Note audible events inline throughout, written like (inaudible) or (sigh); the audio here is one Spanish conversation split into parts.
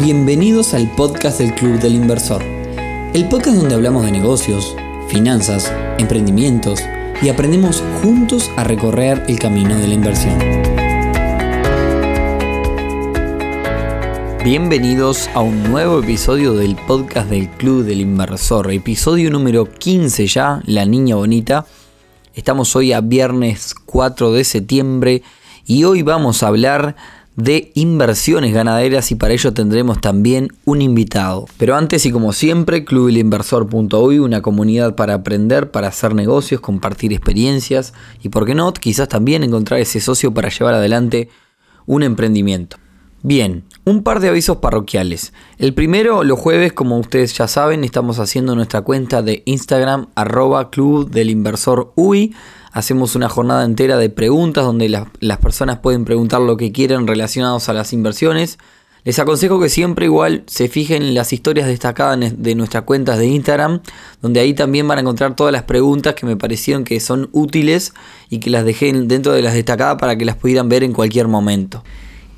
Bienvenidos al podcast del Club del Inversor, el podcast donde hablamos de negocios, finanzas, emprendimientos y aprendemos juntos a recorrer el camino de la inversión. Bienvenidos a un nuevo episodio del podcast del Club del Inversor, episodio número 15 ya, La Niña Bonita. Estamos hoy a viernes 4 de septiembre y hoy vamos a hablar de inversiones ganaderas y para ello tendremos también un invitado. Pero antes y como siempre, clubelinversor.uy, una comunidad para aprender, para hacer negocios, compartir experiencias y por qué no, quizás también encontrar ese socio para llevar adelante un emprendimiento. Bien, un par de avisos parroquiales. El primero, los jueves, como ustedes ya saben, estamos haciendo nuestra cuenta de Instagram, arroba club del inversor UI. Hacemos una jornada entera de preguntas donde las personas pueden preguntar lo que quieran relacionados a las inversiones. Les aconsejo que siempre igual se fijen en las historias destacadas de nuestras cuentas de Instagram, donde ahí también van a encontrar todas las preguntas que me parecieron que son útiles y que las dejé dentro de las destacadas para que las pudieran ver en cualquier momento.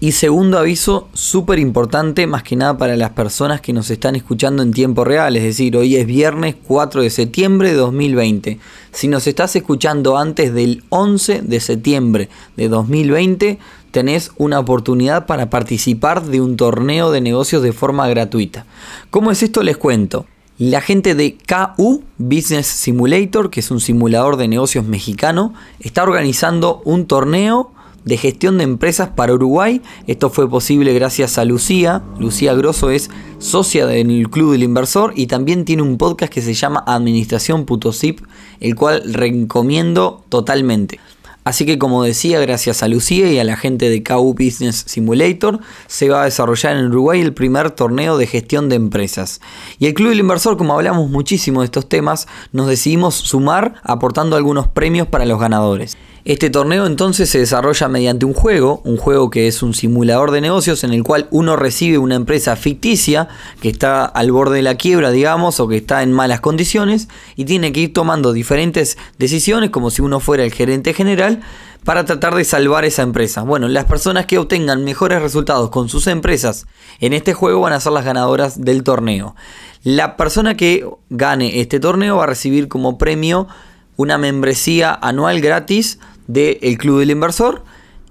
Y segundo aviso, súper importante, más que nada para las personas que nos están escuchando en tiempo real, es decir, hoy es viernes 4 de septiembre de 2020. Si nos estás escuchando antes del 11 de septiembre de 2020, tenés una oportunidad para participar de un torneo de negocios de forma gratuita. ¿Cómo es esto? Les cuento. La gente de KU Business Simulator, que es un simulador de negocios mexicano, está organizando un torneo de gestión de empresas para Uruguay. Esto fue posible gracias a Lucía. Lucía Grosso es socia del Club del Inversor y también tiene un podcast que se llama Administración.zip, el cual recomiendo totalmente. Así que como decía, gracias a Lucía y a la gente de KU Business Simulator, se va a desarrollar en Uruguay el primer torneo de gestión de empresas. Y el Club del Inversor, como hablamos muchísimo de estos temas, nos decidimos sumar aportando algunos premios para los ganadores. Este torneo entonces se desarrolla mediante un juego, un juego que es un simulador de negocios en el cual uno recibe una empresa ficticia que está al borde de la quiebra, digamos, o que está en malas condiciones y tiene que ir tomando diferentes decisiones como si uno fuera el gerente general para tratar de salvar esa empresa. Bueno, las personas que obtengan mejores resultados con sus empresas en este juego van a ser las ganadoras del torneo. La persona que gane este torneo va a recibir como premio una membresía anual gratis del Club del Inversor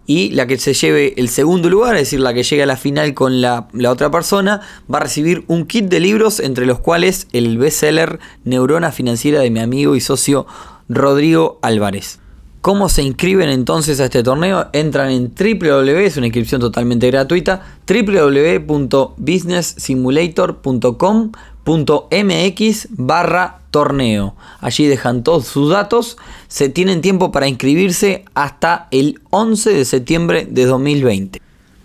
y la que se lleve el segundo lugar, es decir, la que llegue a la final con la, la, otra persona, va a recibir un kit de libros, entre los cuales el bestseller Neurona Financiera de mi amigo y socio Rodrigo Álvarez. ¿Cómo se inscriben entonces a este torneo? Entran en www, es una inscripción totalmente gratuita, www.businesssimulator.com.mx barra torneo. Allí dejan todos sus datos. Se tienen tiempo para inscribirse hasta el 11 de septiembre de 2020.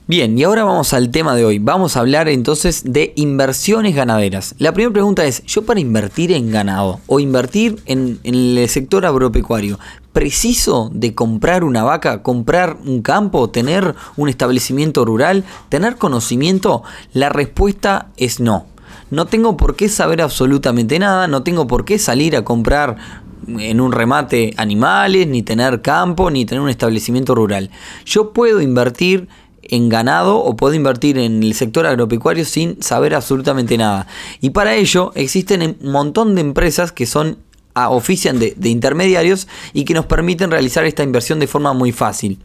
Bien, y ahora vamos al tema de hoy. Vamos a hablar entonces de inversiones ganaderas. La primera pregunta es, yo para invertir en ganado o invertir en, el sector agropecuario, ¿preciso de comprar una vaca, comprar un campo, tener un establecimiento rural, tener conocimiento? La respuesta es no. No tengo por qué saber absolutamente nada, no tengo por qué salir a comprar en un remate animales, ni tener campo, ni tener un establecimiento rural. Yo puedo invertir en ganado o puedo invertir en el sector agropecuario sin saber absolutamente nada. Y para ello existen un montón de empresas que son ofician de, de intermediarios y que nos permiten realizar esta inversión de forma muy fácil.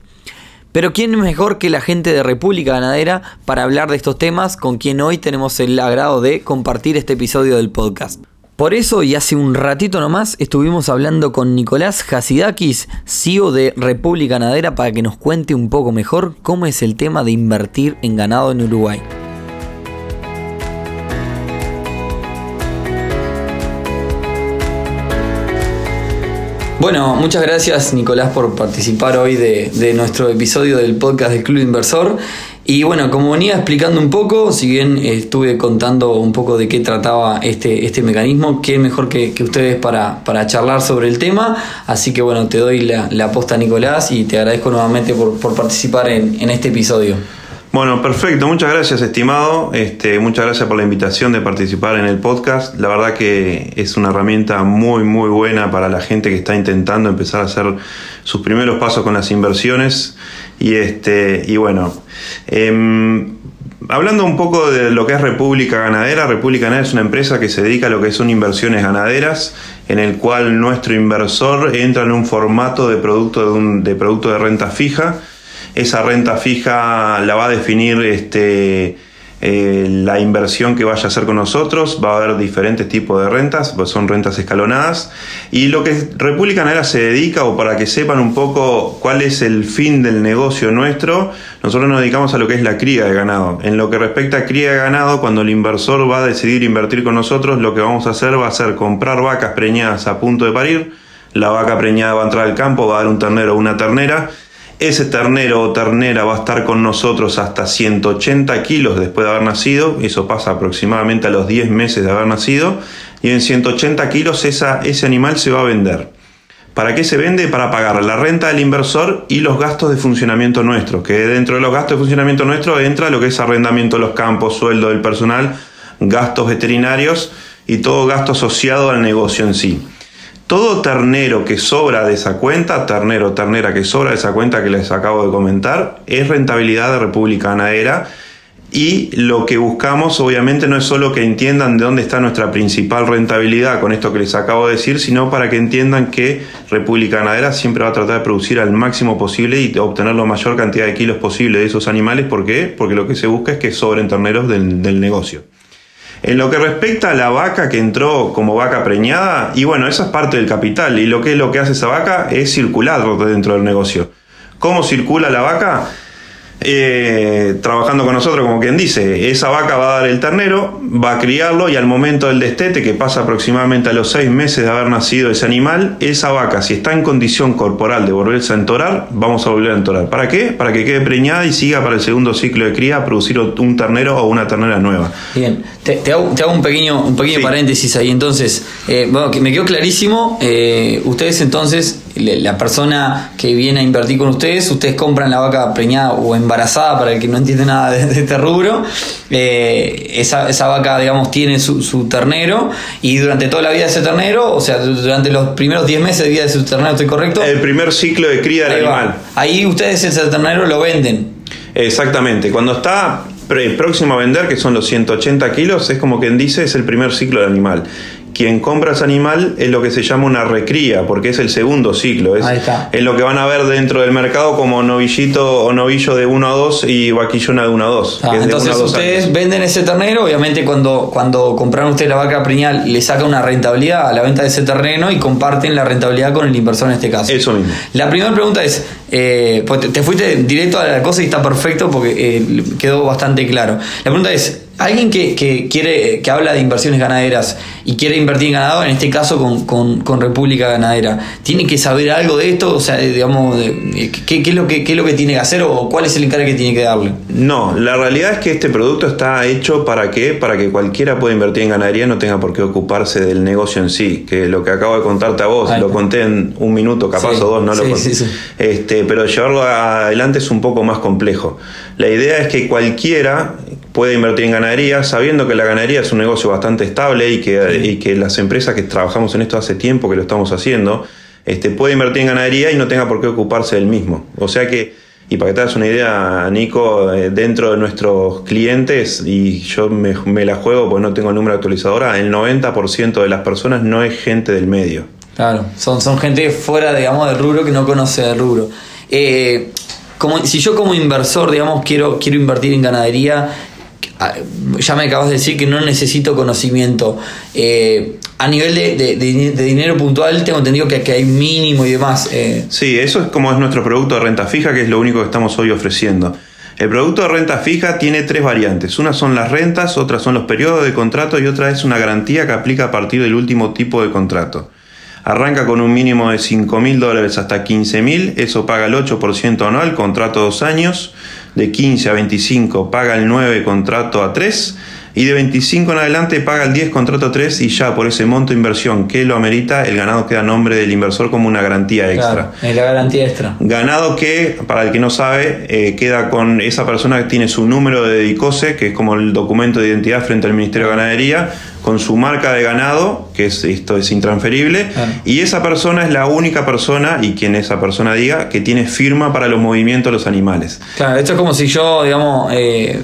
Pero ¿quién mejor que la gente de República Ganadera para hablar de estos temas con quien hoy tenemos el agrado de compartir este episodio del podcast? Por eso, y hace un ratito nomás, estuvimos hablando con Nicolás Hasidakis, CEO de República Ganadera, para que nos cuente un poco mejor cómo es el tema de invertir en ganado en Uruguay. Bueno, muchas gracias Nicolás por participar hoy de, de, nuestro episodio del podcast del Club Inversor. Y bueno, como venía explicando un poco, si bien estuve contando un poco de qué trataba este, este mecanismo, qué mejor que, ustedes para, para, charlar sobre el tema. Así que bueno, te doy la, la Nicolás y te agradezco nuevamente por, por participar en, en, este episodio. Bueno, perfecto, muchas gracias estimado, este, muchas gracias por la invitación de participar en el podcast. La verdad que es una herramienta muy muy buena para la gente que está intentando empezar a hacer sus primeros pasos con las inversiones. Y, este, y bueno, em, hablando un poco de lo que es República Ganadera, República Ganadera es una empresa que se dedica a lo que son inversiones ganaderas, en el cual nuestro inversor entra en un formato de producto de, de producto de renta fija. Esa renta fija la va a definir este, eh, la inversión que vaya a hacer con nosotros, va a haber diferentes tipos de rentas, pues son rentas escalonadas. Y lo que República Ganadera se dedica, o para que sepan un poco cuál es el fin del negocio nuestro, nosotros nos dedicamos a lo que es la cría de ganado. En lo que respecta a cría de ganado, cuando el inversor va a decidir invertir con nosotros, lo que vamos a hacer va a ser comprar vacas preñadas a punto de parir. La vaca preñada va a entrar al campo, va a dar un ternero o una ternera ese ternero o ternera va a estar con nosotros hasta 180 kilos después de haber nacido, eso pasa aproximadamente a los 10 meses de haber nacido, y en 180 kilos esa, ese animal se va a vender. ¿Para qué se vende? Para pagar la renta del inversor y los gastos de funcionamiento nuestro, que dentro de los gastos de funcionamiento nuestro entra lo que es arrendamiento de los campos, sueldo del personal, gastos veterinarios y todo gasto asociado al negocio en sí. Todo ternero que sobra de esa cuenta, ternero, ternera que sobra de esa cuenta que les acabo de comentar, es rentabilidad de República Ganadera. Y lo que buscamos obviamente no es solo que entiendan de dónde está nuestra principal rentabilidad con esto que les acabo de decir, sino para que entiendan que República Ganadera siempre va a tratar de producir al máximo posible y obtener la mayor cantidad de kilos posible de esos animales. ¿Por qué? Porque lo que se busca es que sobren terneros del, del negocio. En lo que respecta a la vaca que entró como vaca preñada, y bueno, esa es parte del capital, y lo que, lo que hace esa vaca es circular dentro del negocio. ¿Cómo circula la vaca? Eh, trabajando con nosotros, como quien dice, esa vaca va a dar el ternero, va a criarlo y al momento del destete, que pasa aproximadamente a los seis meses de haber nacido ese animal, esa vaca, si está en condición corporal de volverse a entorar, vamos a volver a entorar. ¿Para qué? Para que quede preñada y siga para el segundo ciclo de cría a producir un ternero o una ternera nueva. Bien, te, hago, un pequeño, un pequeño paréntesis ahí. Entonces, eh, bueno, que me quedó clarísimo, eh, ustedes entonces la persona que viene a invertir con ustedes, ustedes compran la vaca preñada o embarazada, para el que no entiende nada de, este rubro, eh, esa, esa, vaca, digamos, tiene su, ternero y durante toda la vida de ese ternero, o sea, durante los primeros 10 meses de vida de su ternero, ¿estoy correcto? El primer ciclo de cría del animal. Ahí ustedes ese ternero lo venden. Exactamente, cuando está próximo a vender, que son los 180 kilos, es como quien dice, es el primer ciclo del animal quien compra ese animal es lo que se llama una recría, porque es el segundo ciclo. Es, es lo que van a ver dentro del mercado como novillito o novillo de 1 a 2 y vaquillona de 1 a 2. Ah, entonces ustedes venden ese ternero, obviamente cuando, cuando compraron ustedes la vaca preñal le saca una rentabilidad a la venta de ese terreno y comparten la rentabilidad con el inversor en este caso. Eso mismo. La primera pregunta es, eh, pues te, fuiste directo a la cosa y está perfecto porque eh, quedó bastante claro. La pregunta es, alguien que, quiere, que habla de inversiones ganaderas y quiere invertir en ganado, en este caso con, República Ganadera, ¿tiene que saber algo de esto? O sea, digamos, ¿qué, es lo que, es lo que tiene que hacer o cuál es el encargo que tiene que darle? No, la realidad es que este producto está hecho para que, para que cualquiera pueda invertir en ganadería no tenga por qué ocuparse del negocio en sí, que lo que acabo de contarte a vos, lo conté en un minuto, capaz o dos, no lo conté. este, pero llevarlo adelante es un poco más complejo. La idea es que cualquiera puede invertir en ganadería, sabiendo que la ganadería es un negocio bastante estable y que, que las empresas que trabajamos en esto hace tiempo que lo estamos haciendo, este, puede invertir en ganadería y no tenga por qué ocuparse del mismo. O sea que, y para que te hagas una idea, Nico, eh, dentro de nuestros clientes, y yo me, la juego porque no tengo el número actualizadora, el 90% de las personas no es gente del medio. Claro, son, son gente fuera, digamos, del rubro que no conoce el rubro. Eh, como, si yo como inversor, digamos, quiero, quiero invertir en ganadería, Ah, ya me acabas de decir que no necesito conocimiento. Eh, a nivel de, dinero puntual, tengo entendido que, hay mínimo y demás. Eh. Sí, eso es como es nuestro producto de renta fija, que es lo único que estamos hoy ofreciendo. El producto de renta fija tiene tres variantes. Una son las rentas, otras son los periodos de contrato y otra es una garantía que aplica a partir del último tipo de contrato. Arranca con un mínimo de 5 mil dólares hasta 15 mil, eso paga el 8% anual, contrato dos años de 15 a 25 paga el 9 contrato a 3 y de 25 en adelante paga el 10 contrato a 3 y ya por ese monto de inversión que lo amerita, el ganado queda a nombre del inversor como una garantía extra. es la garantía extra. Ganado que, para el que no sabe, eh, queda con esa persona que tiene su número de DICOSE, que es como el documento de identidad frente al Ministerio de Ganadería, con su marca de ganado, que es, esto es intransferible, y esa persona es la única persona, y quien esa persona diga, que tiene firma para los movimientos de los animales. Claro, esto es como si yo, digamos, eh,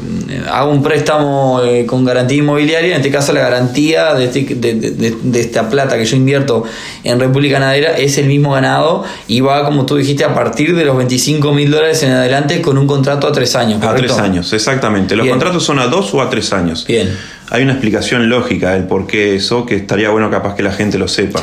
hago un préstamo eh, con garantía inmobiliaria, en este caso la garantía de, este, de, esta plata que yo invierto en República Ganadera es el mismo ganado y va, como tú dijiste, a partir de los 25 mil dólares en adelante con un contrato a tres años. A tres años, exactamente. Los contratos son a dos o a tres años. Bien. Hay una explicación lógica del por qué eso, que estaría bueno capaz que la gente lo sepa.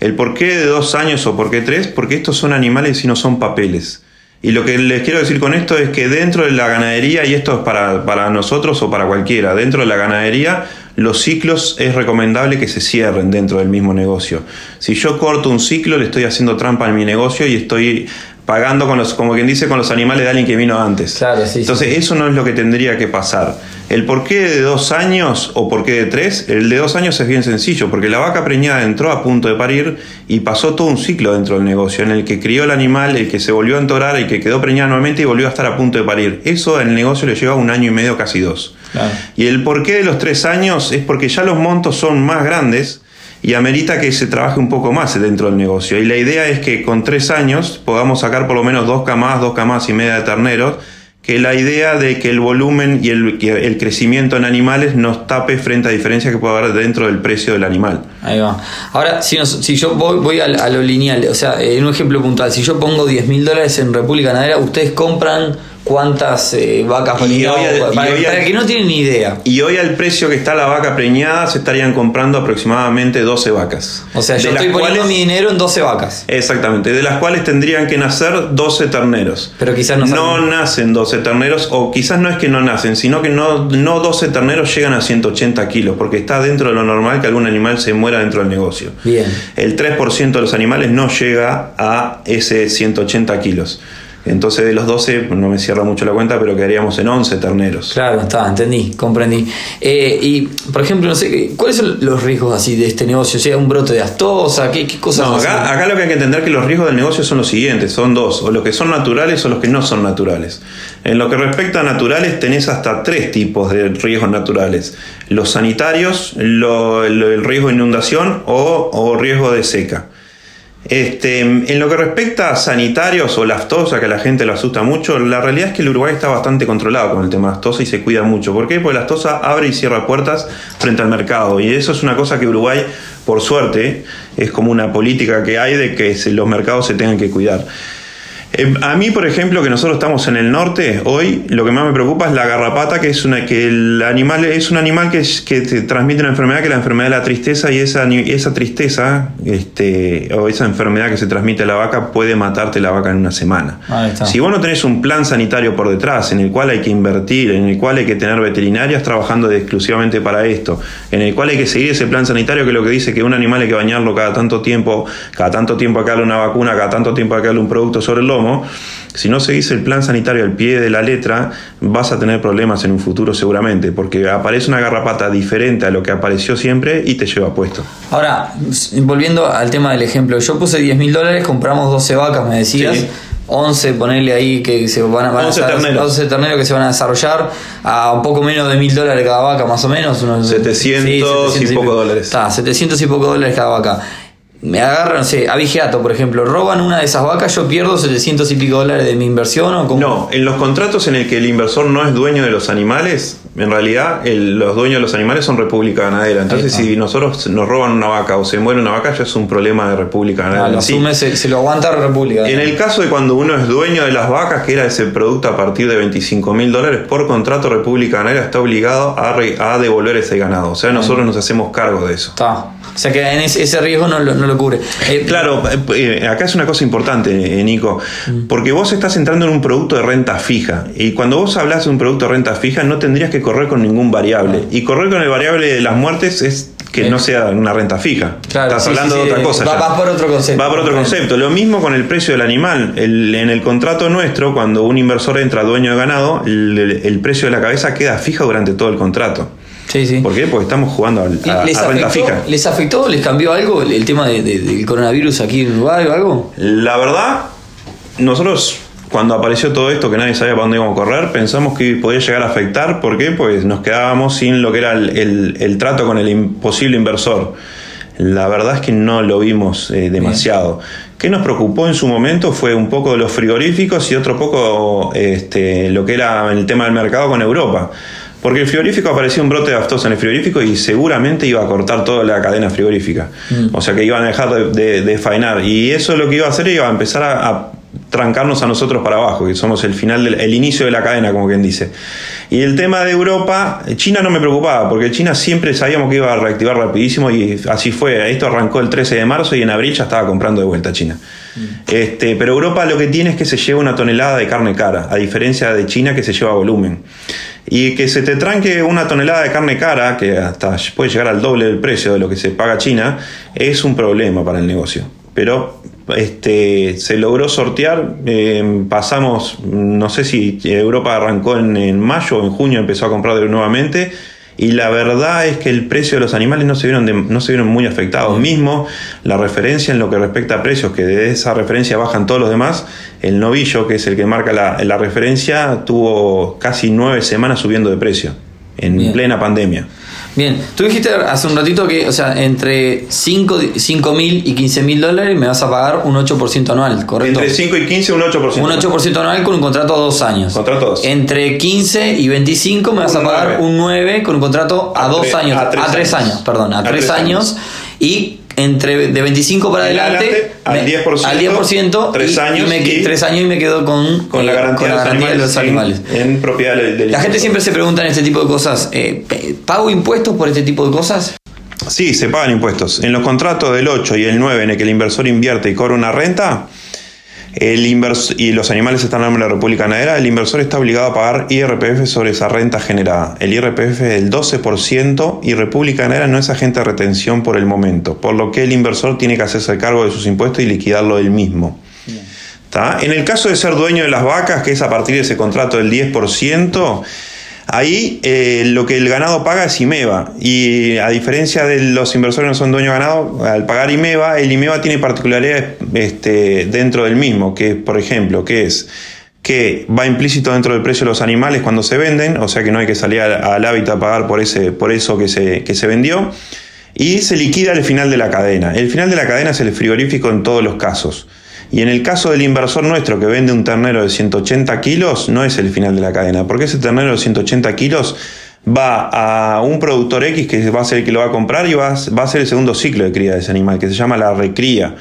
El por qué de dos años o por qué tres, porque estos son animales y no son papeles. Y lo que les quiero decir con esto es que dentro de la ganadería, y esto es para, para nosotros o para cualquiera, dentro de la ganadería los ciclos es recomendable que se cierren dentro del mismo negocio. Si yo corto un ciclo, le estoy haciendo trampa en mi negocio y estoy pagando con los, como quien dice, con los animales de alguien que vino antes. Claro, sí, Entonces, eso no es lo que tendría que pasar. El por qué de dos años o por qué de tres, el de dos años es bien sencillo, porque la vaca preñada entró a punto de parir y pasó todo un ciclo dentro del negocio, en el que crió el animal, el que se volvió a entorar, el que quedó preñada nuevamente y volvió a estar a punto de parir. Eso el negocio le lleva un año y medio, casi dos. Y el porqué de los tres años es porque ya los montos son más grandes y amerita que se trabaje un poco más dentro del negocio. Y la idea es que con tres años podamos sacar por lo menos dos camas, dos camas y media de terneros que la idea de que el volumen y el, el, crecimiento en animales nos tape frente a diferencias que puede haber dentro del precio del animal. Ahí va. Ahora, si, si yo voy, voy a, lo lineal, o sea, en un ejemplo puntual, si yo pongo 10 mil dólares en República Ganadera, ustedes compran cuántas eh, vacas preñadas. Para, que no tienen ni idea. Y hoy al precio que está la vaca preñada se estarían comprando aproximadamente 12 vacas. O sea, yo estoy poniendo mi dinero en 12 vacas. Exactamente, de las cuales tendrían que nacer 12 terneros. Pero quizás no No nacen 12 terneros, o quizás no es que no nacen, sino que no, no 12 terneros llegan a 180 kilos, porque está dentro de lo normal que algún animal se muera dentro del negocio. Bien. El 3% de los animales no llega a ese 180 kilos. Entonces de los 12, no me cierra mucho la cuenta, pero quedaríamos en 11 terneros. Claro, está, entendí, comprendí. Eh, y, por ejemplo, no sé, ¿cuáles son los riesgos así de este negocio? O sea, un brote de astosa, ¿qué, qué cosas? No, acá, acá, lo que hay que entender que los riesgos del negocio son los siguientes, son dos, o los que son naturales o los que no son naturales. En lo que respecta a naturales, tenés hasta tres tipos de riesgos naturales. Los sanitarios, el riesgo de inundación o, o riesgo de seca. Este, en lo que respecta a sanitarios o laftosa, que a la gente lo asusta mucho, la realidad es que el Uruguay está bastante controlado con el tema de laftosa y se cuida mucho. ¿Por qué? Porque la laftosa abre y cierra puertas frente al mercado. Y eso es una cosa que Uruguay, por suerte, es como una política que hay de que los mercados se tengan que cuidar. Eh, a mí, por ejemplo, que nosotros estamos en el norte, hoy lo que más me preocupa es la garrapata, que es una que el animal es un animal que, que te transmite una enfermedad, que es la enfermedad de la tristeza, y esa, esa tristeza, este, o esa enfermedad que se transmite a la vaca, puede matarte la vaca en una semana. Si vos no tenés un plan sanitario por detrás, en el cual hay que invertir, en el cual hay que tener veterinarias trabajando exclusivamente para esto, en el cual hay que seguir ese plan sanitario que lo que dice que un animal hay que bañarlo cada tanto tiempo, cada tanto tiempo hay que darle una vacuna, cada tanto tiempo hay que darle un producto sobre el lomo si no seguís el plan sanitario al pie de la letra, vas a tener problemas en un futuro seguramente, porque aparece una garrapata diferente a lo que apareció siempre y te lleva puesto. Ahora, volviendo al tema del ejemplo, yo puse 10 mil dólares, compramos 12 vacas, me decías. 11, ponerle ahí que se van a, 11 terneros. terneros que se van a desarrollar a un poco menos de mil dólares cada vaca, más o menos. Unos, 700, y poco dólares. Está, 700 y poco dólares cada vaca me agarran, no sé, a Vigiato, por ejemplo, roban una de esas vacas, yo pierdo 700 y pico dólares de mi inversión o No, en los contratos en el que el inversor no es dueño de los animales, en realidad los dueños de los animales son República Ganadera. Entonces, si nosotros nos roban una vaca o se muere una vaca, ya es un problema de República Ganadera. Ah, lo asume, se, lo aguanta República. En el caso de cuando uno es dueño de las vacas, que era ese producto a partir de 25 mil dólares, por contrato República Ganadera está obligado a, a devolver ese ganado. O sea, nosotros nos hacemos cargo de eso. Está. O sea que en ese, riesgo no lo, cubre. Eh, claro, eh, acá es una cosa importante, eh, Nico, mm. porque vos estás entrando en un producto de renta fija y cuando vos hablas de un producto de renta fija no tendrías que correr con ningún variable. Y correr con el variable de las muertes es que no sea una renta fija. Estás hablando de otra cosa. Va, por otro concepto. Va por otro concepto. Lo mismo con el precio del animal. en el contrato nuestro, cuando un inversor entra dueño de ganado, el precio de la cabeza queda fija durante todo el contrato. Sí, sí. ¿Por qué? Porque estamos jugando a, ¿Les renta fija. ¿Les afectó? ¿Les cambió algo el, tema del coronavirus aquí en Uruguay o algo? La verdad, nosotros cuando apareció todo esto que nadie sabía para dónde íbamos a correr, pensamos que podía llegar a afectar. ¿Por qué? Pues nos quedábamos sin lo que era el, trato con el posible inversor. La verdad es que no lo vimos eh, demasiado. ¿Qué nos preocupó en su momento? Fue un poco de los frigoríficos y otro poco este, lo que era el tema del mercado con Europa. Porque el frigorífico aparecía un brote de aftosa en el frigorífico y seguramente iba a cortar toda la cadena frigorífica. Mm. O sea que iban a dejar de, de, faenar. Y eso lo que iba a hacer iba a empezar a trancarnos a nosotros para abajo, que somos el final del el inicio de la cadena, como quien dice. Y el tema de Europa, China no me preocupaba, porque China siempre sabíamos que iba a reactivar rapidísimo y así fue. Esto arrancó el 13 de marzo y en abril ya estaba comprando de vuelta China. Mm. Este, pero Europa lo que tiene es que se lleva una tonelada de carne cara, a diferencia de China que se lleva volumen. Y que se te tranque una tonelada de carne cara, que hasta puede llegar al doble del precio de lo que se paga China, es un problema para el negocio. Pero este, se logró sortear. Eh, pasamos, no sé si Europa arrancó en, mayo o en junio, empezó a comprar nuevamente. Y la verdad es que el precio de los animales no se vieron, no se vieron muy afectados. Mismo la referencia en lo que respecta a precios, que de esa referencia bajan todos los demás, el novillo, que es el que marca la, la referencia, tuvo casi nueve semanas subiendo de precio en plena pandemia. Bien, tú dijiste hace un ratito que, o sea, entre 5 mil y 15 mil dólares me vas a pagar un 8% anual, ¿correcto? Entre 5 y 15, un 8%. Un 8% anual con un contrato a dos años. Contrato a dos. Entre 15 y 25 me vas a pagar un 9 con un contrato a, dos años. A tres, años. perdón, a, tres, años. Y entre de 25 para adelante, al 10%, al 10% 3 años, y me, y, tres años y me quedo con, con la garantía, de, los animales, En, propiedad del, La gente siempre se pregunta en este tipo de cosas, eh, ¿pago impuestos por este tipo de cosas? Sí, se pagan impuestos. En los contratos del 8 y el 9 en el que el inversor invierte y cobra una renta, el y los animales están en la República Ganadera, el inversor está obligado a pagar IRPF sobre esa renta generada. El IRPF es del 12% y República Ganadera no es agente de retención por el momento, por lo que el inversor tiene que hacerse cargo de sus impuestos y liquidarlo él mismo. En el caso de ser dueño de las vacas, que es a partir de ese contrato del 10%, Ahí eh, lo que el ganado paga es IMEVA y a diferencia de los inversores que no son dueños de ganado, al pagar IMEVA, el IMEVA tiene particularidades este, dentro del mismo, que por ejemplo, que es que va implícito dentro del precio de los animales cuando se venden, o sea que no hay que salir al, hábitat a pagar por, ese, por eso que se, que se vendió, y se liquida al final de la cadena. El final de la cadena es el frigorífico en todos los casos. Y en el caso del inversor nuestro que vende un ternero de 180 kilos, no es el final de la cadena, porque ese ternero de 180 kilos va a un productor X que va a ser el que lo va a comprar y va a, ser el segundo ciclo de cría de ese animal, que se llama la recría.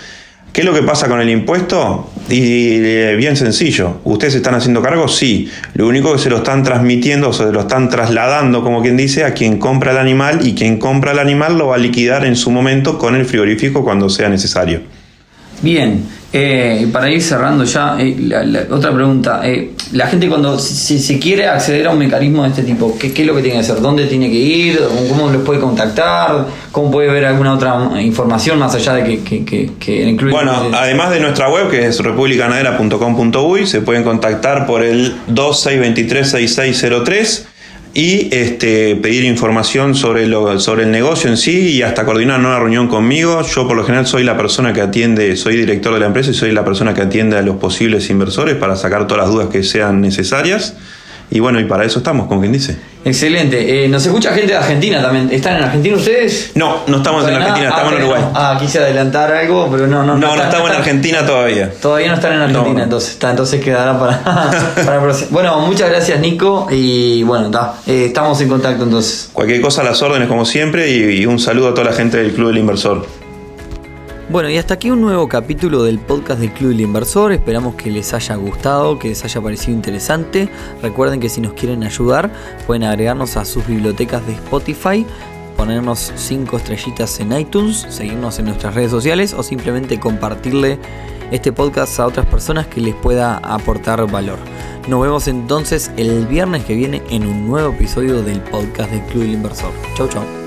¿Qué es lo que pasa con el impuesto? Y eh, bien sencillo, ¿ustedes están haciendo cargo? Sí. Lo único que se lo están transmitiendo, o se lo están trasladando, como quien dice, a quien compra el animal y quien compra el animal lo va a liquidar en su momento con el frigorífico cuando sea necesario. Bien, eh, para ir cerrando ya, eh, la, otra pregunta. Eh, la gente cuando si, se quiere acceder a un mecanismo de este tipo, ¿qué, es lo que tiene que hacer? ¿Dónde tiene que ir? ¿Cómo los puede contactar? ¿Cómo puede ver alguna otra información más allá de que, que, que, incluye? Bueno, además de nuestra web que es republicanadera.com.uy, se pueden contactar por el 26236603 y este, pedir información sobre, lo, sobre el negocio en sí y hasta coordinar una reunión conmigo. Yo por lo general soy la persona que atiende, soy director de la empresa y soy la persona que atiende a los posibles inversores para sacar todas las dudas que sean necesarias. Y bueno, y para eso estamos, como quien dice. Excelente. Eh, nos escucha gente de Argentina también. ¿Están en Argentina ustedes? No, no estamos en Argentina, estamos en ah, Uruguay. Ah, quise adelantar algo, pero no, no. No, no, estamos en Argentina todavía. Todavía no están en Argentina, entonces está, entonces quedará para, (laughs) para Bueno, muchas gracias Nico y bueno, está, eh, estamos en contacto entonces. Cualquier cosa a las órdenes como siempre y un saludo a toda la gente del Club del Inversor. Bueno, y hasta aquí un nuevo capítulo del podcast del Club del Inversor. Esperamos que les haya gustado, que les haya parecido interesante. Recuerden que si nos quieren ayudar, pueden agregarnos a sus bibliotecas de Spotify, ponernos 5 estrellitas en iTunes, seguirnos en nuestras redes sociales o simplemente compartirle este podcast a otras personas que les pueda aportar valor. Nos vemos entonces el viernes que viene en un nuevo episodio del podcast del Club del Inversor. Chau, chau.